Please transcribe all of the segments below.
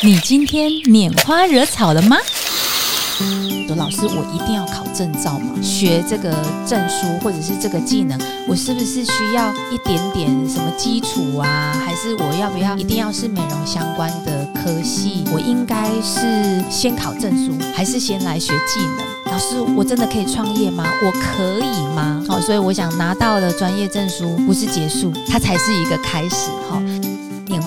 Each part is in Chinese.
你今天拈花惹草了吗？说老师，我一定要考证照吗？学这个证书或者是这个技能，我是不是需要一点点什么基础啊？还是我要不要一定要是美容相关的科系？我应该是先考证书，还是先来学技能？老师，我真的可以创业吗？我可以吗？好，所以我想拿到了专业证书不是结束，它才是一个开始。好。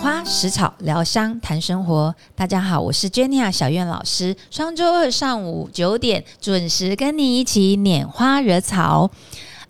花食草疗伤谈生活，大家好，我是 Jenny 小苑老师。双周二上午九点准时跟你一起拈花惹草。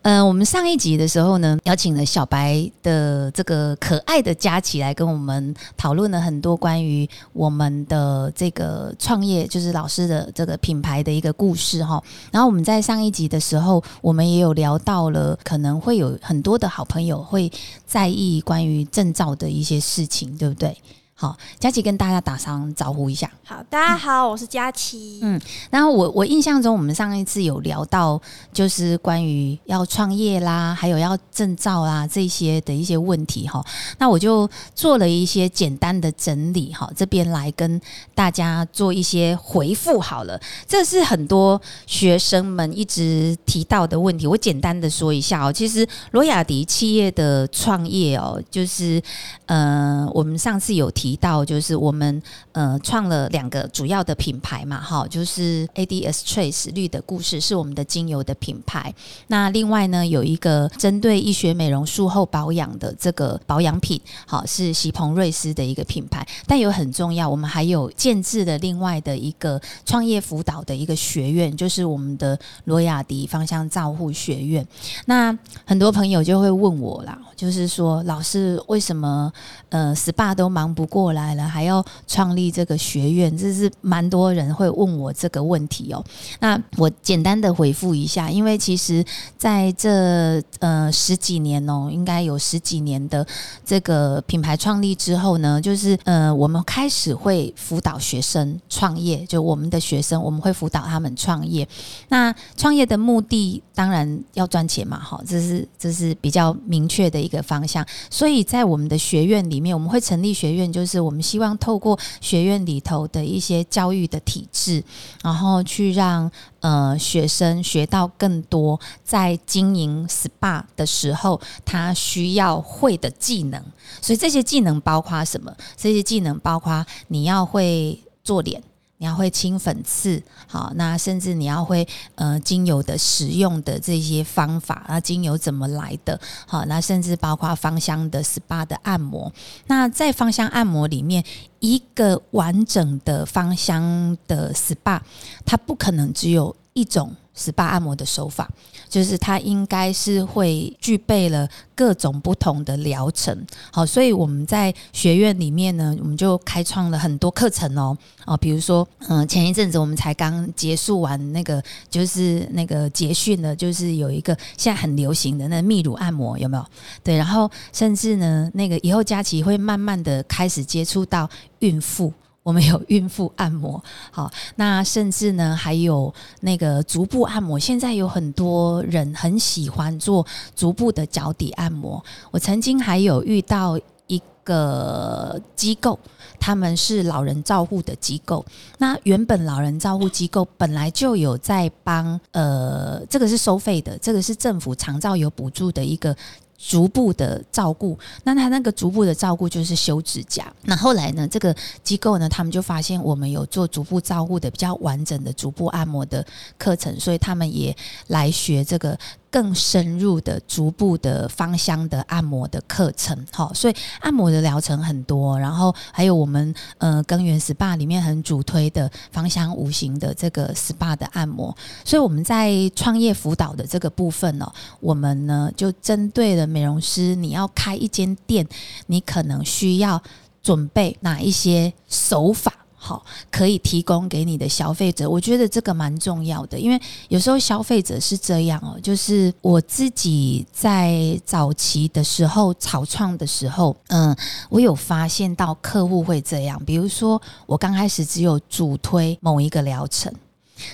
嗯，我们上一集的时候呢，邀请了小白的这个可爱的佳琪来跟我们讨论了很多关于我们的这个创业，就是老师的这个品牌的一个故事哈。然后我们在上一集的时候，我们也有聊到了，可能会有很多的好朋友会在意关于证照的一些事情，对不对？好，佳琪跟大家打声招呼一下。好，大家好，我是佳琪。嗯，然后我我印象中，我们上一次有聊到，就是关于要创业啦，还有要证照啦这些的一些问题哈。那我就做了一些简单的整理哈，这边来跟大家做一些回复好了。这是很多学生们一直提到的问题，我简单的说一下哦。其实罗雅迪企业的创业哦，就是呃，我们上次有提。提到就是我们呃创了两个主要的品牌嘛，哈，就是 ADS Trace 绿的故事是我们的精油的品牌。那另外呢有一个针对医学美容术后保养的这个保养品，好是席鹏瑞斯的一个品牌。但有很重要，我们还有建制的另外的一个创业辅导的一个学院，就是我们的罗雅迪芳香照护学院。那很多朋友就会问我啦，就是说老师为什么呃 SPA 都忙不过？过来了，还要创立这个学院，这是蛮多人会问我这个问题哦。那我简单的回复一下，因为其实在这呃十几年哦，应该有十几年的这个品牌创立之后呢，就是呃我们开始会辅导学生创业，就我们的学生我们会辅导他们创业。那创业的目的当然要赚钱嘛，哈，这是这是比较明确的一个方向。所以在我们的学院里面，我们会成立学院，就是。是我们希望透过学院里头的一些教育的体制，然后去让呃学生学到更多在经营 SPA 的时候他需要会的技能。所以这些技能包括什么？这些技能包括你要会做脸。你要会清粉刺，好，那甚至你要会呃精油的使用的这些方法，那精油怎么来的，好，那甚至包括芳香的 SPA 的按摩，那在芳香按摩里面，一个完整的芳香的 SPA，它不可能只有一种。SPA 按摩的手法，就是它应该是会具备了各种不同的疗程。好，所以我们在学院里面呢，我们就开创了很多课程哦。哦，比如说，嗯，前一阵子我们才刚结束完那个，就是那个结训的，就是有一个现在很流行的那泌乳按摩，有没有？对，然后甚至呢，那个以后佳琪会慢慢的开始接触到孕妇。我们有孕妇按摩，好，那甚至呢还有那个足部按摩。现在有很多人很喜欢做足部的脚底按摩。我曾经还有遇到一个机构，他们是老人照护的机构。那原本老人照护机构本来就有在帮，呃，这个是收费的，这个是政府长照有补助的一个。逐步的照顾，那他那个逐步的照顾就是修指甲。那后来呢，这个机构呢，他们就发现我们有做逐步照顾的比较完整的逐步按摩的课程，所以他们也来学这个。更深入的、逐步的芳香的按摩的课程，哈，所以按摩的疗程很多，然后还有我们呃根源 SPA 里面很主推的芳香无形的这个 SPA 的按摩，所以我们在创业辅导的这个部分呢，我们呢就针对了美容师，你要开一间店，你可能需要准备哪一些手法。好，可以提供给你的消费者，我觉得这个蛮重要的，因为有时候消费者是这样哦，就是我自己在早期的时候草创的时候，嗯，我有发现到客户会这样，比如说我刚开始只有主推某一个疗程，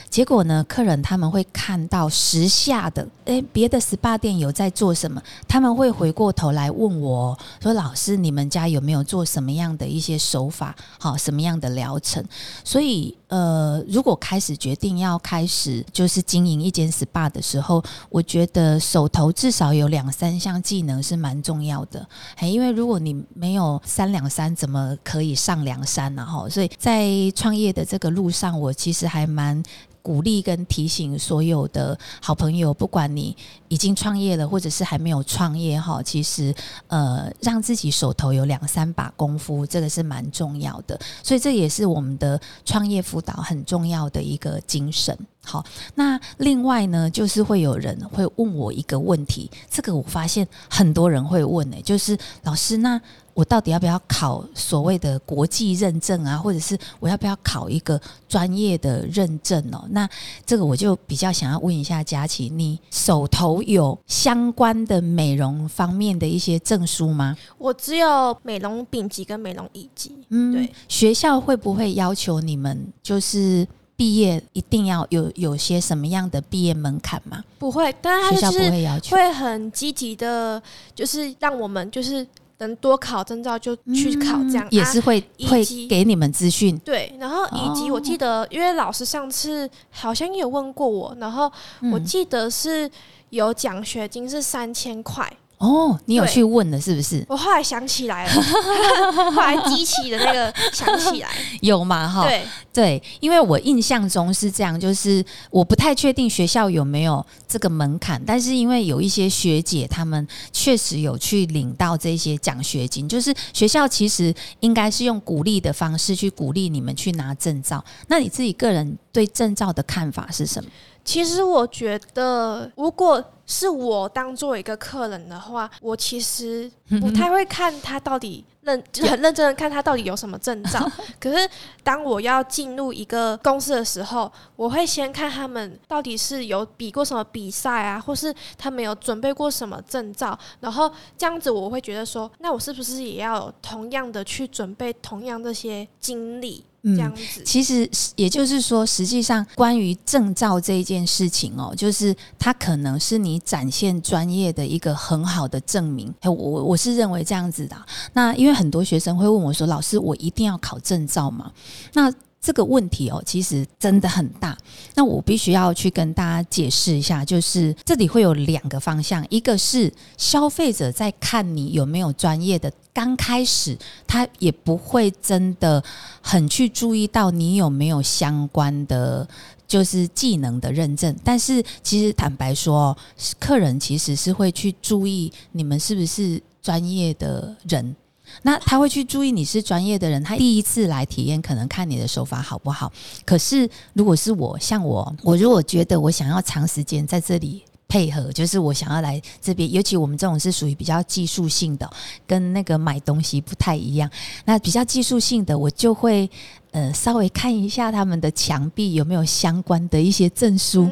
结果呢，客人他们会看到时下的，诶，别的 SPA 店有在做什么，他们会回过头来问我说：“老师，你们家有没有做什么样的一些手法？好，什么样的疗程？”所以，呃，如果开始决定要开始就是经营一间 SPA 的时候，我觉得手头至少有两三项技能是蛮重要的。哎，因为如果你没有三两三，怎么可以上梁山呢？哈，所以在创业的这个路上，我其实还蛮。鼓励跟提醒所有的好朋友，不管你已经创业了，或者是还没有创业哈，其实呃，让自己手头有两三把功夫，这个是蛮重要的。所以这也是我们的创业辅导很重要的一个精神。好，那另外呢，就是会有人会问我一个问题，这个我发现很多人会问诶，就是老师那。我到底要不要考所谓的国际认证啊，或者是我要不要考一个专业的认证哦？那这个我就比较想要问一下佳琪，你手头有相关的美容方面的一些证书吗？我只有美容丙级跟美容乙级。嗯，对。学校会不会要求你们就是毕业一定要有有些什么样的毕业门槛吗？不会，但是学校不会要求，会很积极的，就是让我们就是。能多考证照就去考，这样也是会会给你们资讯。对，然后以及我记得，因为老师上次好像也有问过我，然后我记得是有奖学金是三千块。哦，你有去问了是不是？我后来想起来了，后来激起的那个想起来有吗？哈，对对，因为我印象中是这样，就是我不太确定学校有没有这个门槛，但是因为有一些学姐她们确实有去领到这些奖学金，就是学校其实应该是用鼓励的方式去鼓励你们去拿证照。那你自己个人对证照的看法是什么？其实我觉得，如果是我当做一个客人的话，我其实不太会看他到底认，就很认真的看他到底有什么证照。可是当我要进入一个公司的时候，我会先看他们到底是有比过什么比赛啊，或是他们有准备过什么证照，然后这样子我会觉得说，那我是不是也要同样的去准备同样这些经历？这样子，其实也就是说，实际上关于证照这一件事情哦，就是它可能是你展现专业的一个很好的证明。我我是认为这样子的。那因为很多学生会问我说：“老师，我一定要考证照吗？”那这个问题哦，其实真的很大。那我必须要去跟大家解释一下，就是这里会有两个方向，一个是消费者在看你有没有专业的，刚开始他也不会真的很去注意到你有没有相关的就是技能的认证。但是其实坦白说，客人其实是会去注意你们是不是专业的人。那他会去注意你是专业的人，他第一次来体验，可能看你的手法好不好。可是如果是我，像我，我如果觉得我想要长时间在这里配合，就是我想要来这边，尤其我们这种是属于比较技术性的，跟那个买东西不太一样。那比较技术性的，我就会。呃，稍微看一下他们的墙壁有没有相关的一些证书，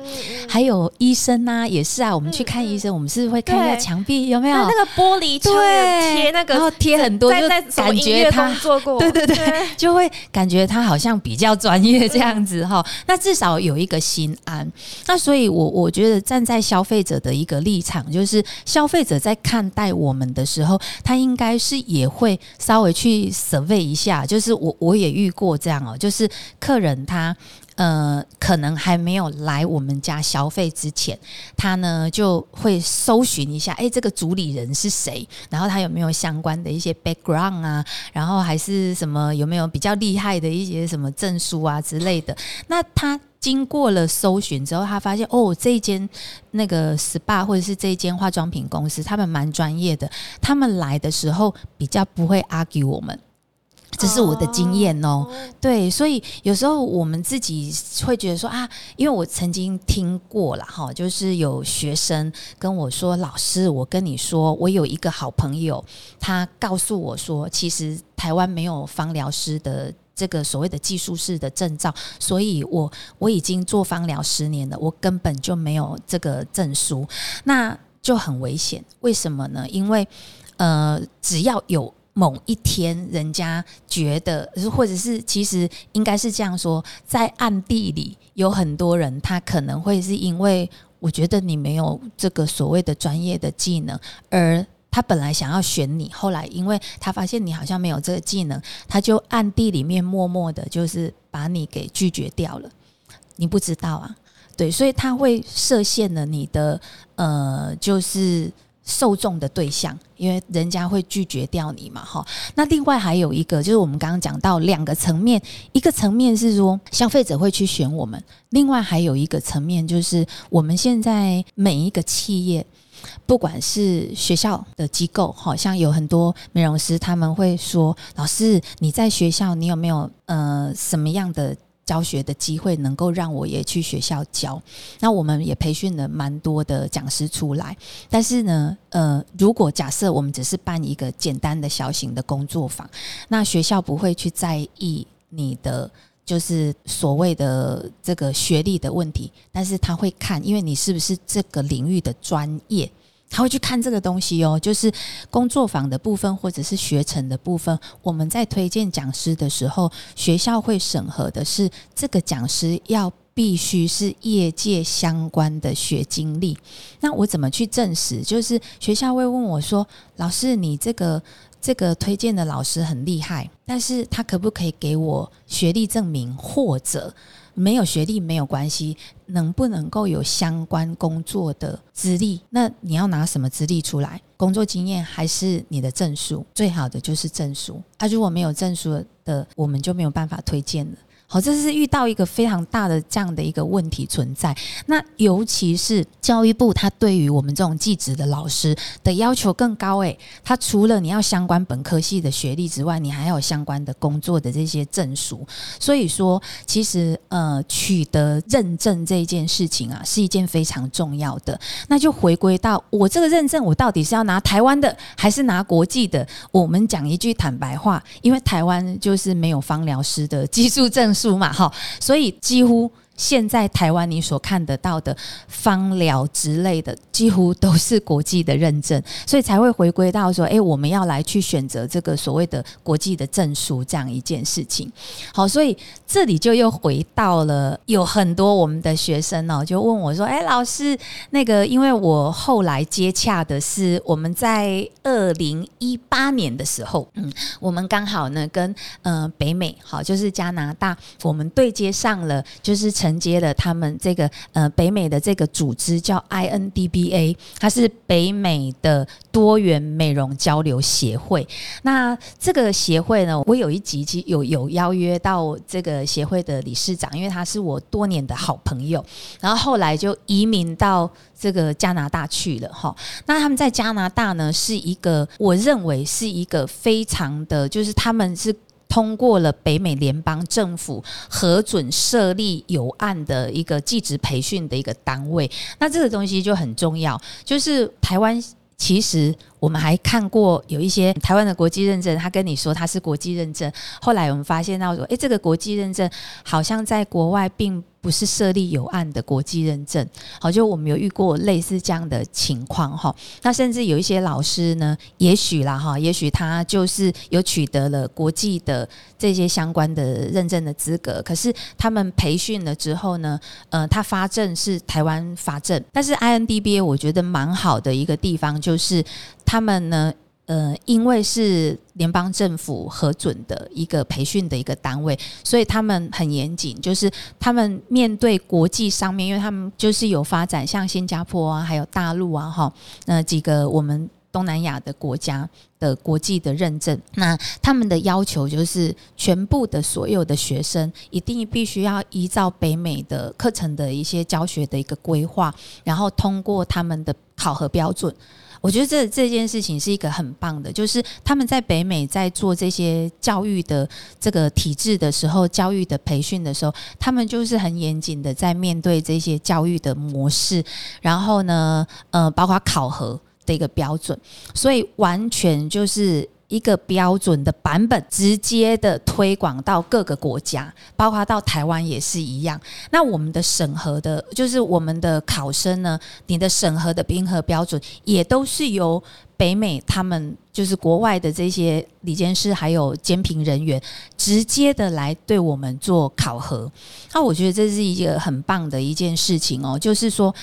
还有医生啊，也是啊。我们去看医生，我们是会看一下墙壁有没有那个玻璃窗贴那个，然后贴很多，就感觉他做过，对对对，就会感觉他好像比较专业这样子哈。那至少有一个心安。那所以，我我觉得站在消费者的一个立场，就是消费者在看待我们的时候，他应该是也会稍微去 survey 一下。就是我我也遇过这样。哦，就是客人他呃，可能还没有来我们家消费之前，他呢就会搜寻一下，哎，这个主理人是谁？然后他有没有相关的一些 background 啊？然后还是什么有没有比较厉害的一些什么证书啊之类的？那他经过了搜寻之后，他发现哦，这一间那个 SPA 或者是这一间化妆品公司，他们蛮专业的，他们来的时候比较不会 argue 我们。这是我的经验哦，对，所以有时候我们自己会觉得说啊，因为我曾经听过了哈，就是有学生跟我说：“老师，我跟你说，我有一个好朋友，他告诉我说，其实台湾没有芳疗师的这个所谓的技术式的证照，所以我我已经做芳疗十年了，我根本就没有这个证书，那就很危险。为什么呢？因为呃，只要有某一天人家觉得，或者是其实应该是这样说，在暗地里有很多人，他可能会是因为我觉得你没有这个所谓的专业的技能，而他本来想要选你，后来因为他发现你好像没有这个技能，他就暗地里面默默的，就是把你给拒绝掉了。你不知道啊，对，所以他会设限了你的呃，就是受众的对象，因为人家会拒绝掉你嘛，哈。那另外还有一个，就是我们刚刚讲到两个层面，一个层面是说消费者会去选我们，另外还有一个层面就是我们现在每一个企业。不管是学校的机构，好像有很多美容师，他们会说：“老师，你在学校，你有没有呃什么样的教学的机会，能够让我也去学校教？”那我们也培训了蛮多的讲师出来。但是呢，呃，如果假设我们只是办一个简单的小型的工作坊，那学校不会去在意你的就是所谓的这个学历的问题，但是他会看，因为你是不是这个领域的专业。他会去看这个东西哦，就是工作坊的部分或者是学程的部分。我们在推荐讲师的时候，学校会审核的是这个讲师要必须是业界相关的学经历。那我怎么去证实？就是学校会问我说：“老师，你这个这个推荐的老师很厉害，但是他可不可以给我学历证明或者？”没有学历没有关系，能不能够有相关工作的资历？那你要拿什么资历出来？工作经验还是你的证书？最好的就是证书。啊，如果没有证书的，我们就没有办法推荐了。好，这是遇到一个非常大的这样的一个问题存在。那尤其是教育部，它对于我们这种技职的老师的要求更高。诶，它除了你要相关本科系的学历之外，你还要有相关的工作的这些证书。所以说，其实呃，取得认证这件事情啊，是一件非常重要的。那就回归到我这个认证，我到底是要拿台湾的还是拿国际的？我们讲一句坦白话，因为台湾就是没有芳疗师的技术证。书嘛，哈，所以几乎。现在台湾你所看得到的芳疗之类的，几乎都是国际的认证，所以才会回归到说，哎，我们要来去选择这个所谓的国际的证书这样一件事情。好，所以这里就又回到了有很多我们的学生哦，就问我说，哎，老师，那个因为我后来接洽的是我们在二零一八年的时候，嗯，我们刚好呢跟呃北美好，就是加拿大，我们对接上了，就是。承接了他们这个呃北美的这个组织叫 INDBA，它是北美的多元美容交流协会。那这个协会呢，我有一集其有有邀约到这个协会的理事长，因为他是我多年的好朋友，然后后来就移民到这个加拿大去了哈。那他们在加拿大呢，是一个我认为是一个非常的，就是他们是。通过了北美联邦政府核准设立有案的一个技职培训的一个单位，那这个东西就很重要。就是台湾其实我们还看过有一些台湾的国际认证，他跟你说他是国际认证，后来我们发现到说，诶，这个国际认证好像在国外并。不是设立有案的国际认证，好，就我们有遇过类似这样的情况哈。那甚至有一些老师呢，也许啦哈，也许他就是有取得了国际的这些相关的认证的资格，可是他们培训了之后呢，呃，他发证是台湾发证，但是 INDBA 我觉得蛮好的一个地方就是他们呢。呃，因为是联邦政府核准的一个培训的一个单位，所以他们很严谨。就是他们面对国际上面，因为他们就是有发展，像新加坡啊，还有大陆啊，哈，那几个我们东南亚的国家的国际的认证，那他们的要求就是全部的所有的学生一定必须要依照北美的课程的一些教学的一个规划，然后通过他们的考核标准。我觉得这这件事情是一个很棒的，就是他们在北美在做这些教育的这个体制的时候，教育的培训的时候，他们就是很严谨的在面对这些教育的模式，然后呢，呃，包括考核的一个标准，所以完全就是。一个标准的版本，直接的推广到各个国家，包括到台湾也是一样。那我们的审核的，就是我们的考生呢，你的审核的评核标准，也都是由北美他们就是国外的这些理监事还有监评人员，直接的来对我们做考核。那我觉得这是一个很棒的一件事情哦，就是说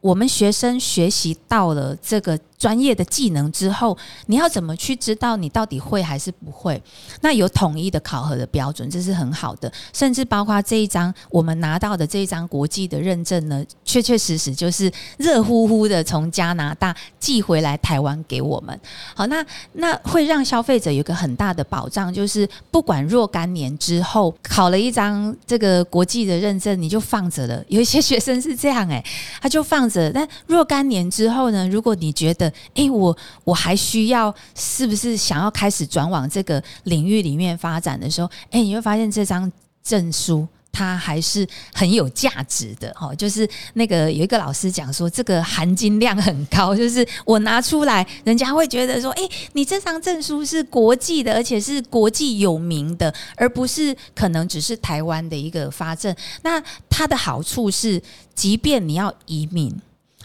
我们学生学习到了这个。专业的技能之后，你要怎么去知道你到底会还是不会？那有统一的考核的标准，这是很好的。甚至包括这一张我们拿到的这一张国际的认证呢，确确实实就是热乎乎的从加拿大寄回来台湾给我们。好，那那会让消费者有个很大的保障，就是不管若干年之后考了一张这个国际的认证，你就放着了。有一些学生是这样，诶，他就放着。但若干年之后呢，如果你觉得哎，我我还需要，是不是想要开始转往这个领域里面发展的时候，哎，你会发现这张证书它还是很有价值的哈。就是那个有一个老师讲说，这个含金量很高，就是我拿出来，人家会觉得说，哎，你这张证书是国际的，而且是国际有名的，而不是可能只是台湾的一个发证。那它的好处是，即便你要移民。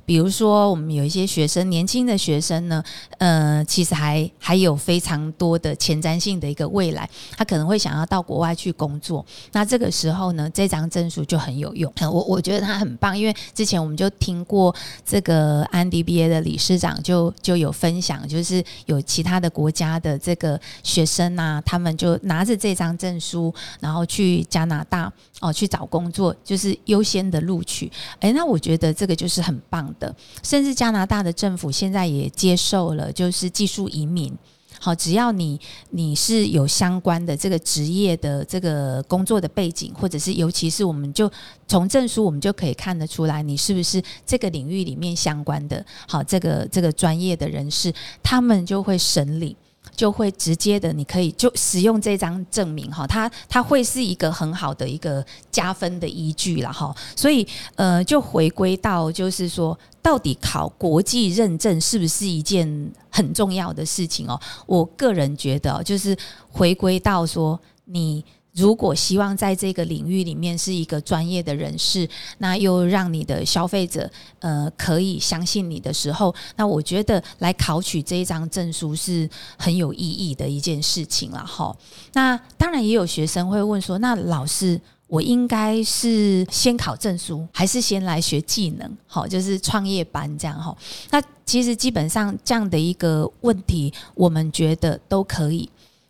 比如说，我们有一些学生，年轻的学生呢，呃，其实还还有非常多的前瞻性的一个未来，他可能会想要到国外去工作。那这个时候呢，这张证书就很有用。我我觉得他很棒，因为之前我们就听过这个安迪 B A 的理事长就就有分享，就是有其他的国家的这个学生啊，他们就拿着这张证书，然后去加拿大哦去找工作，就是优先的录取。诶，那我觉得这个就是很棒。的，甚至加拿大的政府现在也接受了，就是技术移民。好，只要你你是有相关的这个职业的这个工作的背景，或者是尤其是我们就从证书我们就可以看得出来，你是不是这个领域里面相关的。好，这个这个专业的人士，他们就会审理。就会直接的，你可以就使用这张证明哈，它它会是一个很好的一个加分的依据了哈。所以呃，就回归到就是说，到底考国际认证是不是一件很重要的事情哦？我个人觉得，就是回归到说你。如果希望在这个领域里面是一个专业的人士，那又让你的消费者呃可以相信你的时候，那我觉得来考取这一张证书是很有意义的一件事情了哈。那当然也有学生会问说，那老师我应该是先考证书，还是先来学技能？好，就是创业班这样哈。那其实基本上这样的一个问题，我们觉得都可以。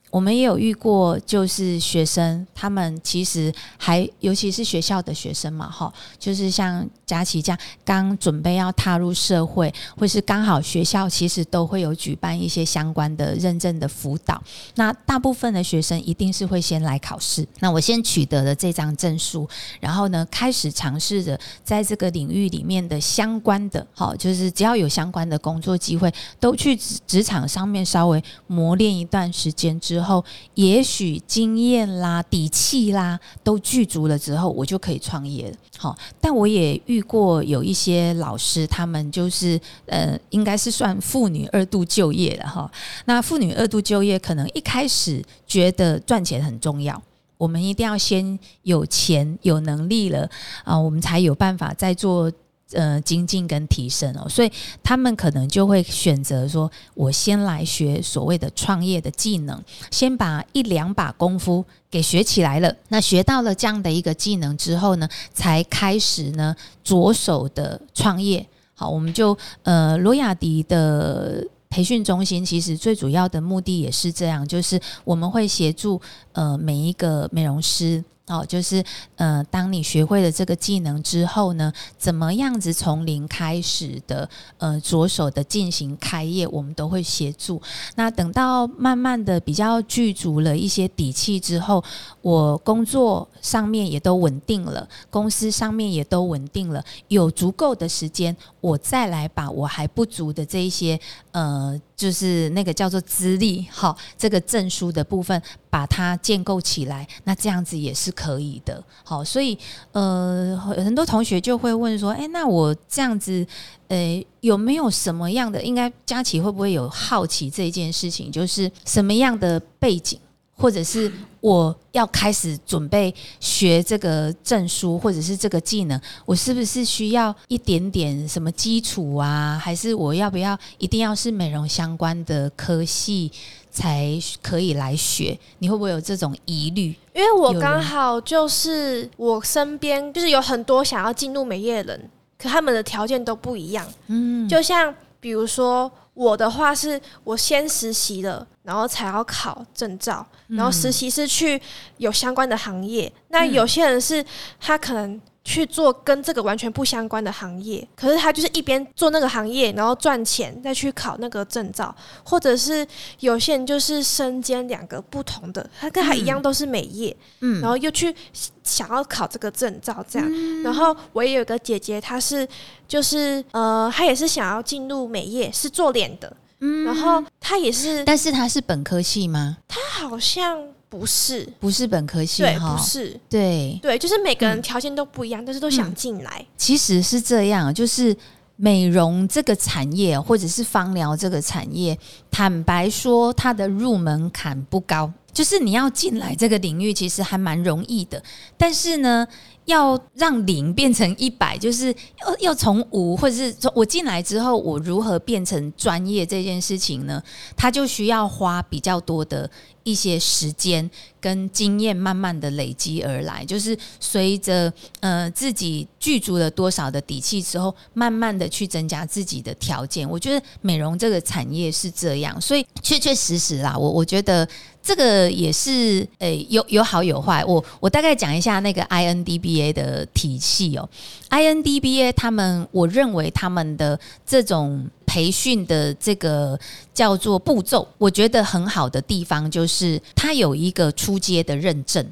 我们也有遇过，就是学生，他们其实还，尤其是学校的学生嘛，哈，就是像佳琪这样，刚准备要踏入社会，或是刚好学校其实都会有举办一些相关的认证的辅导。那大部分的学生一定是会先来考试。那我先取得了这张证书，然后呢，开始尝试着在这个领域里面的相关的，好，就是只要有相关的工作机会，都去职职场上面稍微磨练一段时间之。之后，也许经验啦、底气啦都具足了之后，我就可以创业了。好，但我也遇过有一些老师，他们就是呃，应该是算妇女二度就业了哈。那妇女二度就业，可能一开始觉得赚钱很重要，我们一定要先有钱、有能力了啊，我们才有办法再做。呃，精进跟提升哦，所以他们可能就会选择说，我先来学所谓的创业的技能，先把一两把功夫给学起来了。那学到了这样的一个技能之后呢，才开始呢着手的创业。好，我们就呃，罗雅迪的培训中心其实最主要的目的也是这样，就是我们会协助呃每一个美容师。哦，就是呃，当你学会了这个技能之后呢，怎么样子从零开始的呃着手的进行开业，我们都会协助。那等到慢慢的比较具足了一些底气之后，我工作上面也都稳定了，公司上面也都稳定了，有足够的时间，我再来把我还不足的这一些呃。就是那个叫做资历，好，这个证书的部分把它建构起来，那这样子也是可以的，好，所以呃，很多同学就会问说，哎，那我这样子，呃，有没有什么样的？应该佳琪会不会有好奇这件事情？就是什么样的背景？或者是我要开始准备学这个证书，或者是这个技能，我是不是需要一点点什么基础啊？还是我要不要一定要是美容相关的科系才可以来学？你会不会有这种疑虑？因为我刚好就是我身边就是有很多想要进入美业的人，可他们的条件都不一样。嗯，就像比如说。我的话是我先实习了，然后才要考证照，然后实习是去有相关的行业。那有些人是他可能。去做跟这个完全不相关的行业，可是他就是一边做那个行业，然后赚钱，再去考那个证照，或者是有些人就是身兼两个不同的，他跟他一样都是美业，嗯，然后又去想要考这个证照，这样。然后我也有个姐姐，她是就是呃，她也是想要进入美业，是做脸的，嗯，然后她也是，但是她是本科系吗？她好像。不是，不是本科系，对，不是，对，对，就是每个人条件都不一样，但是都想进来。其实是这样，就是美容这个产业，或者是芳疗这个产业，坦白说，它的入门槛不高，就是你要进来这个领域，其实还蛮容易的。但是呢。要让零变成一百，就是要要从五，或者是从我进来之后，我如何变成专业这件事情呢？它就需要花比较多的一些时间跟经验，慢慢的累积而来。就是随着呃自己具足了多少的底气之后，慢慢的去增加自己的条件。我觉得美容这个产业是这样，所以确确实实啦，我我觉得。这个也是诶，有有好有坏。我我大概讲一下那个 INDBA 的体系哦。INDBA 他们，我认为他们的这种培训的这个叫做步骤，我觉得很好的地方就是它有一个出阶的认证，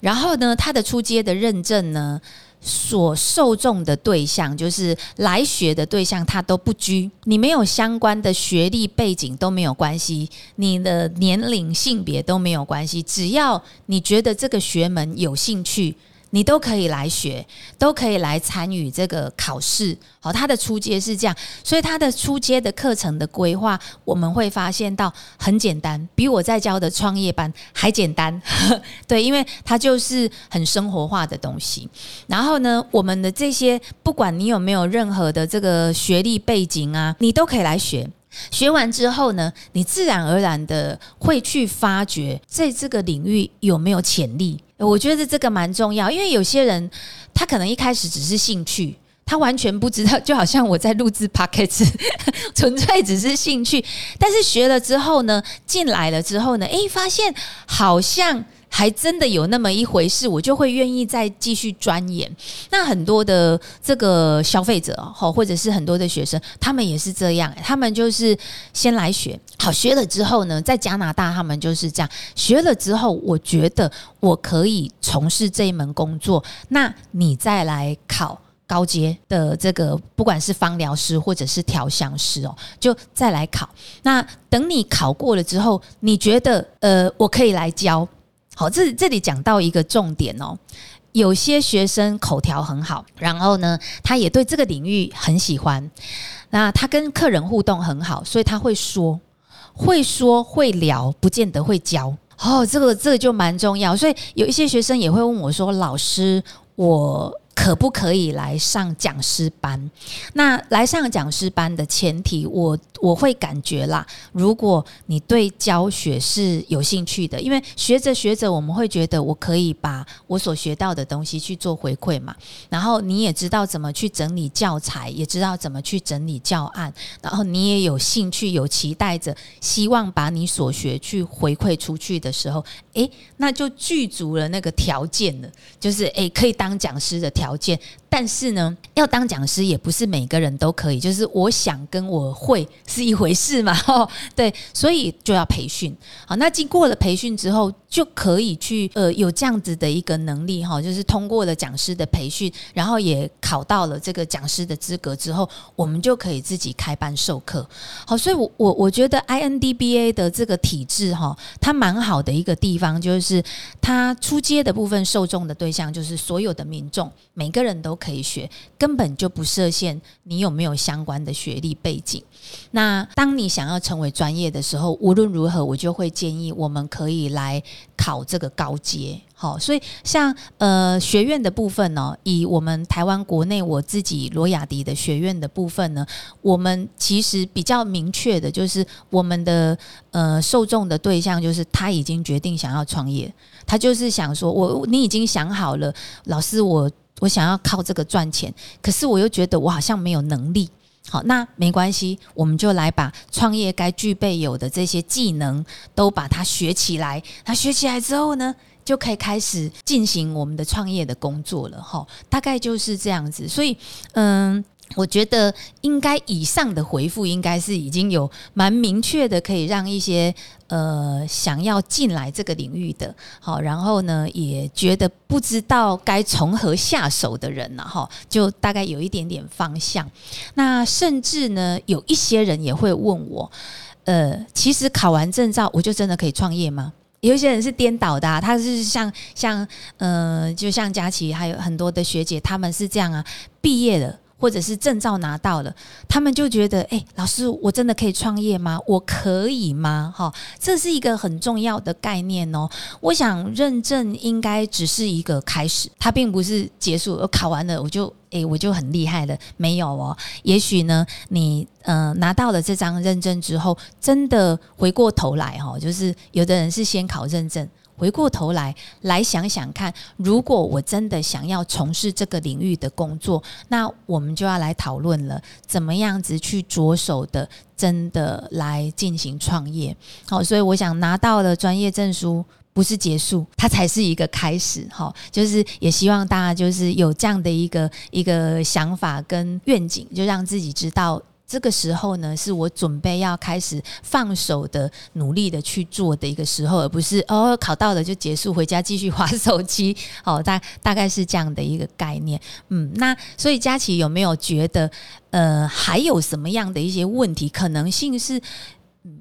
然后呢，它的出阶的认证呢。所受众的对象就是来学的对象，他都不拘，你没有相关的学历背景都没有关系，你的年龄、性别都没有关系，只要你觉得这个学门有兴趣。你都可以来学，都可以来参与这个考试。好，它的初阶是这样，所以它的初阶的课程的规划，我们会发现到很简单，比我在教的创业班还简单。对，因为它就是很生活化的东西。然后呢，我们的这些，不管你有没有任何的这个学历背景啊，你都可以来学。学完之后呢，你自然而然的会去发掘在这个领域有没有潜力。我觉得这个蛮重要，因为有些人他可能一开始只是兴趣，他完全不知道，就好像我在录制 p o c k e t 纯粹只是兴趣。但是学了之后呢，进来了之后呢，诶，发现好像。还真的有那么一回事，我就会愿意再继续钻研。那很多的这个消费者哈，或者是很多的学生，他们也是这样，他们就是先来学，好学了之后呢，在加拿大他们就是这样，学了之后，我觉得我可以从事这一门工作，那你再来考高阶的这个，不管是芳疗师或者是调香师哦，就再来考。那等你考过了之后，你觉得呃，我可以来教。好，这这里讲到一个重点哦，有些学生口条很好，然后呢，他也对这个领域很喜欢，那他跟客人互动很好，所以他会说，会说会聊，不见得会教。哦，这个这个就蛮重要，所以有一些学生也会问我说：“老师，我。”可不可以来上讲师班？那来上讲师班的前提，我我会感觉啦。如果你对教学是有兴趣的，因为学着学着，我们会觉得我可以把我所学到的东西去做回馈嘛。然后你也知道怎么去整理教材，也知道怎么去整理教案。然后你也有兴趣、有期待着，希望把你所学去回馈出去的时候，诶，那就具足了那个条件了，就是诶，可以当讲师的条。件，但是呢，要当讲师也不是每个人都可以。就是我想跟我会是一回事嘛，哦，对，所以就要培训。好，那经过了培训之后，就可以去呃有这样子的一个能力哈，就是通过了讲师的培训，然后也考到了这个讲师的资格之后，我们就可以自己开班授课。好，所以我我我觉得 INDBA 的这个体制哈，它蛮好的一个地方。方就是它出街的部分受众的对象就是所有的民众，每个人都可以学，根本就不设限你有没有相关的学历背景。那当你想要成为专业的时候，无论如何，我就会建议我们可以来考这个高阶。好，所以像呃学院的部分呢，以我们台湾国内我自己罗雅迪的学院的部分呢，我们其实比较明确的就是我们的呃受众的对象就是他已经决定想要创业，他就是想说我你已经想好了，老师我我想要靠这个赚钱，可是我又觉得我好像没有能力。好，那没关系，我们就来把创业该具备有的这些技能都把它学起来。那学起来之后呢，就可以开始进行我们的创业的工作了。哈，大概就是这样子。所以，嗯。我觉得应该以上的回复应该是已经有蛮明确的，可以让一些呃想要进来这个领域的，好，然后呢也觉得不知道该从何下手的人呢，哈，就大概有一点点方向。那甚至呢有一些人也会问我，呃，其实考完证照我就真的可以创业吗？有些人是颠倒的，他是像像呃，就像佳琪还有很多的学姐，他们是这样啊，毕业了。或者是证照拿到了，他们就觉得，哎，老师，我真的可以创业吗？我可以吗？哈，这是一个很重要的概念哦。我想认证应该只是一个开始，它并不是结束。我考完了，我就，哎，我就很厉害了？没有哦。也许呢，你呃拿到了这张认证之后，真的回过头来哈，就是有的人是先考认证。回过头来，来想想看，如果我真的想要从事这个领域的工作，那我们就要来讨论了，怎么样子去着手的，真的来进行创业。好，所以我想拿到了专业证书，不是结束，它才是一个开始。好，就是也希望大家就是有这样的一个一个想法跟愿景，就让自己知道。这个时候呢，是我准备要开始放手的、努力的去做的一个时候，而不是哦考到了就结束，回家继续划手机。哦，大大概是这样的一个概念。嗯，那所以佳琪有没有觉得，呃，还有什么样的一些问题可能性是，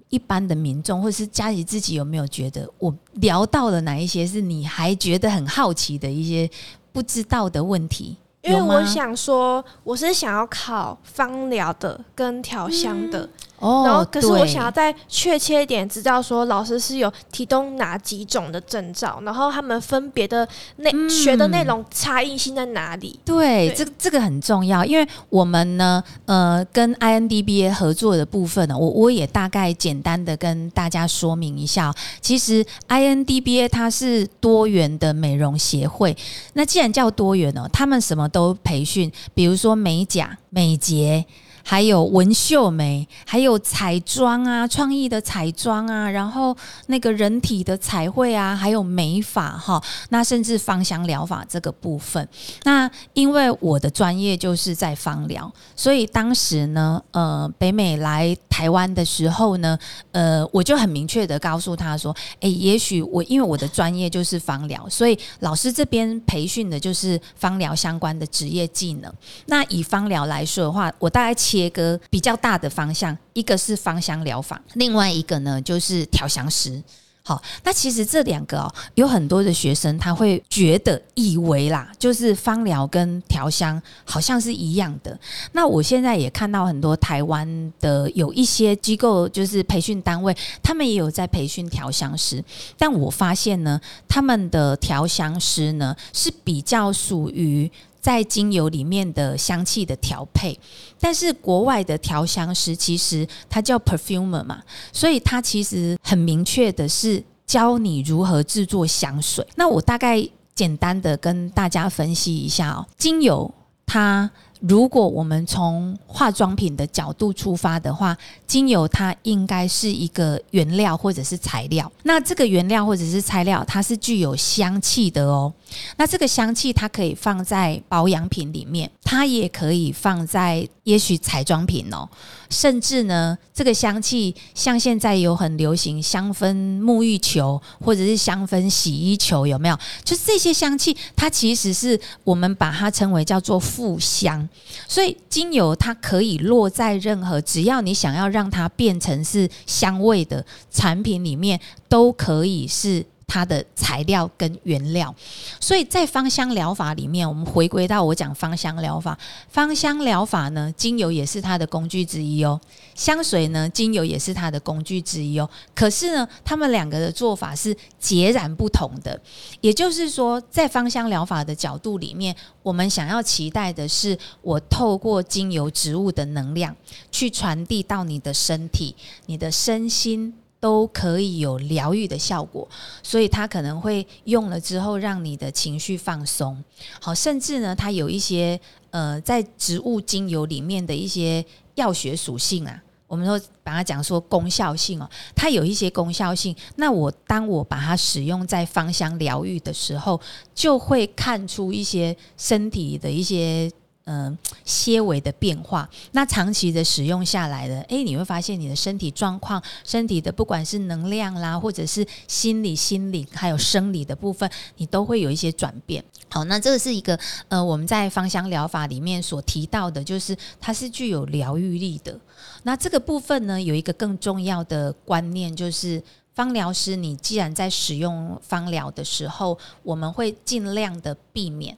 一般的民众或是佳琪自己有没有觉得，我聊到了哪一些是你还觉得很好奇的一些不知道的问题？因为我想说，我是想要考芳疗的跟调香的。哦，然后可是我想要再确切一点知道说老师是有提供哪几种的证照，然后他们分别的内学的内容差异性在哪里？对，这这个很重要，因为我们呢，呃，跟 INDBA 合作的部分呢，我我也大概简单的跟大家说明一下。其实 INDBA 它是多元的美容协会，那既然叫多元呢，他们什么都培训，比如说美甲、美睫。还有纹绣眉，还有彩妆啊，创意的彩妆啊，然后那个人体的彩绘啊，还有美发哈，那甚至芳香疗法这个部分。那因为我的专业就是在芳疗，所以当时呢，呃，北美来台湾的时候呢，呃，我就很明确的告诉他说，诶，也许我因为我的专业就是芳疗，所以老师这边培训的就是芳疗相关的职业技能。那以芳疗来说的话，我大概。切割比较大的方向，一个是芳香疗法，另外一个呢就是调香师。好，那其实这两个哦，有很多的学生他会觉得以为啦，就是芳疗跟调香好像是一样的。那我现在也看到很多台湾的有一些机构，就是培训单位，他们也有在培训调香师，但我发现呢，他们的调香师呢是比较属于。在精油里面的香气的调配，但是国外的调香师其实他叫 perfumer 嘛，所以他其实很明确的是教你如何制作香水。那我大概简单的跟大家分析一下哦，精油它。如果我们从化妆品的角度出发的话，精油它应该是一个原料或者是材料。那这个原料或者是材料，它是具有香气的哦。那这个香气它可以放在保养品里面，它也可以放在也许彩妆品哦。甚至呢，这个香气像现在有很流行香氛沐浴球或者是香氛洗衣球，有没有？就是这些香气，它其实是我们把它称为叫做复香。所以精油它可以落在任何只要你想要让它变成是香味的产品里面，都可以是它的材料跟原料。所以在芳香疗法里面，我们回归到我讲芳香疗法，芳香疗法呢，精油也是它的工具之一哦。香水呢，精油也是它的工具之一哦。可是呢，他们两个的做法是截然不同的。也就是说，在芳香疗法的角度里面，我们想要期待的是，我透过精油植物的能量去传递到你的身体、你的身心。都可以有疗愈的效果，所以它可能会用了之后让你的情绪放松。好，甚至呢，它有一些呃，在植物精油里面的一些药学属性啊，我们说把它讲说功效性哦，它有一些功效性。那我当我把它使用在芳香疗愈的时候，就会看出一些身体的一些。嗯，些微的变化，那长期的使用下来的，诶，你会发现你的身体状况、身体的不管是能量啦，或者是心理、心理还有生理的部分，你都会有一些转变。好，那这个是一个呃，我们在芳香疗法里面所提到的，就是它是具有疗愈力的。那这个部分呢，有一个更重要的观念，就是芳疗师，你既然在使用芳疗的时候，我们会尽量的避免。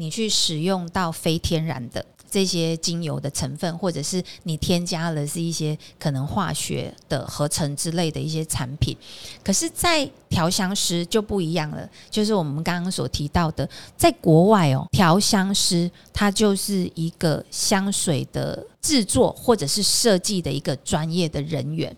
你去使用到非天然的这些精油的成分，或者是你添加了是一些可能化学的合成之类的一些产品，可是，在调香师就不一样了。就是我们刚刚所提到的，在国外哦，调香师他就是一个香水的制作或者是设计的一个专业的人员。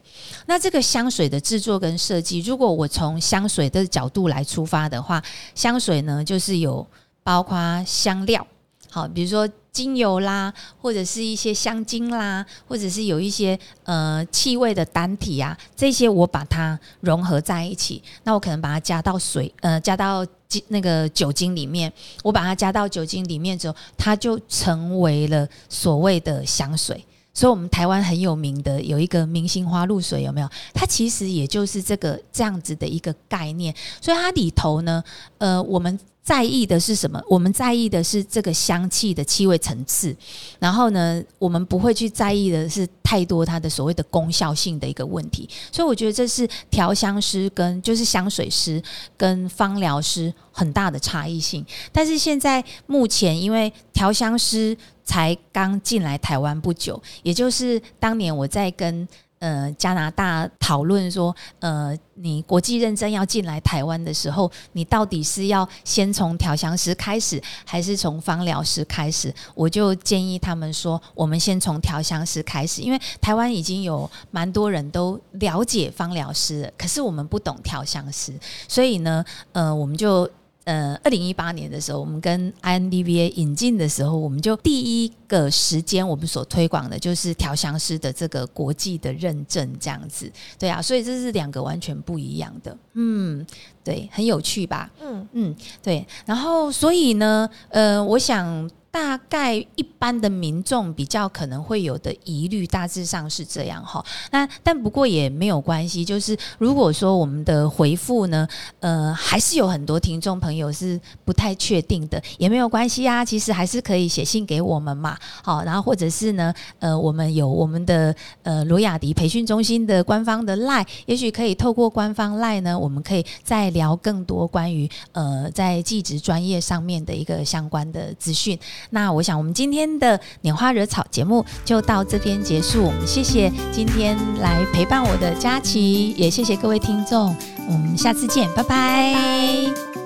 那这个香水的制作跟设计，如果我从香水的角度来出发的话，香水呢就是有。包括香料，好，比如说精油啦，或者是一些香精啦，或者是有一些呃气味的单体啊，这些我把它融合在一起，那我可能把它加到水，呃，加到那个酒精里面，我把它加到酒精里面之后，它就成为了所谓的香水。所以，我们台湾很有名的有一个明星花露水，有没有？它其实也就是这个这样子的一个概念。所以它里头呢，呃，我们。在意的是什么？我们在意的是这个香气的气味层次，然后呢，我们不会去在意的是太多它的所谓的功效性的一个问题。所以我觉得这是调香师跟就是香水师跟芳疗师很大的差异性。但是现在目前，因为调香师才刚进来台湾不久，也就是当年我在跟。呃，加拿大讨论说，呃，你国际认证要进来台湾的时候，你到底是要先从调香师开始，还是从芳疗师开始？我就建议他们说，我们先从调香师开始，因为台湾已经有蛮多人都了解芳疗师，可是我们不懂调香师，所以呢，呃，我们就。呃，二零一八年的时候，我们跟 INDVA 引进的时候，我们就第一个时间我们所推广的就是调香师的这个国际的认证，这样子，对啊，所以这是两个完全不一样的，嗯，对，很有趣吧？嗯嗯，对，然后所以呢，呃，我想。大概一般的民众比较可能会有的疑虑，大致上是这样哈。那但不过也没有关系，就是如果说我们的回复呢，呃，还是有很多听众朋友是不太确定的，也没有关系啊。其实还是可以写信给我们嘛，好，然后或者是呢，呃，我们有我们的呃罗雅迪培训中心的官方的 line，也许可以透过官方 line 呢，我们可以再聊更多关于呃在技职专业上面的一个相关的资讯。那我想，我们今天的拈花惹草节目就到这边结束。我们谢谢今天来陪伴我的佳琪，也谢谢各位听众。我们下次见，拜拜。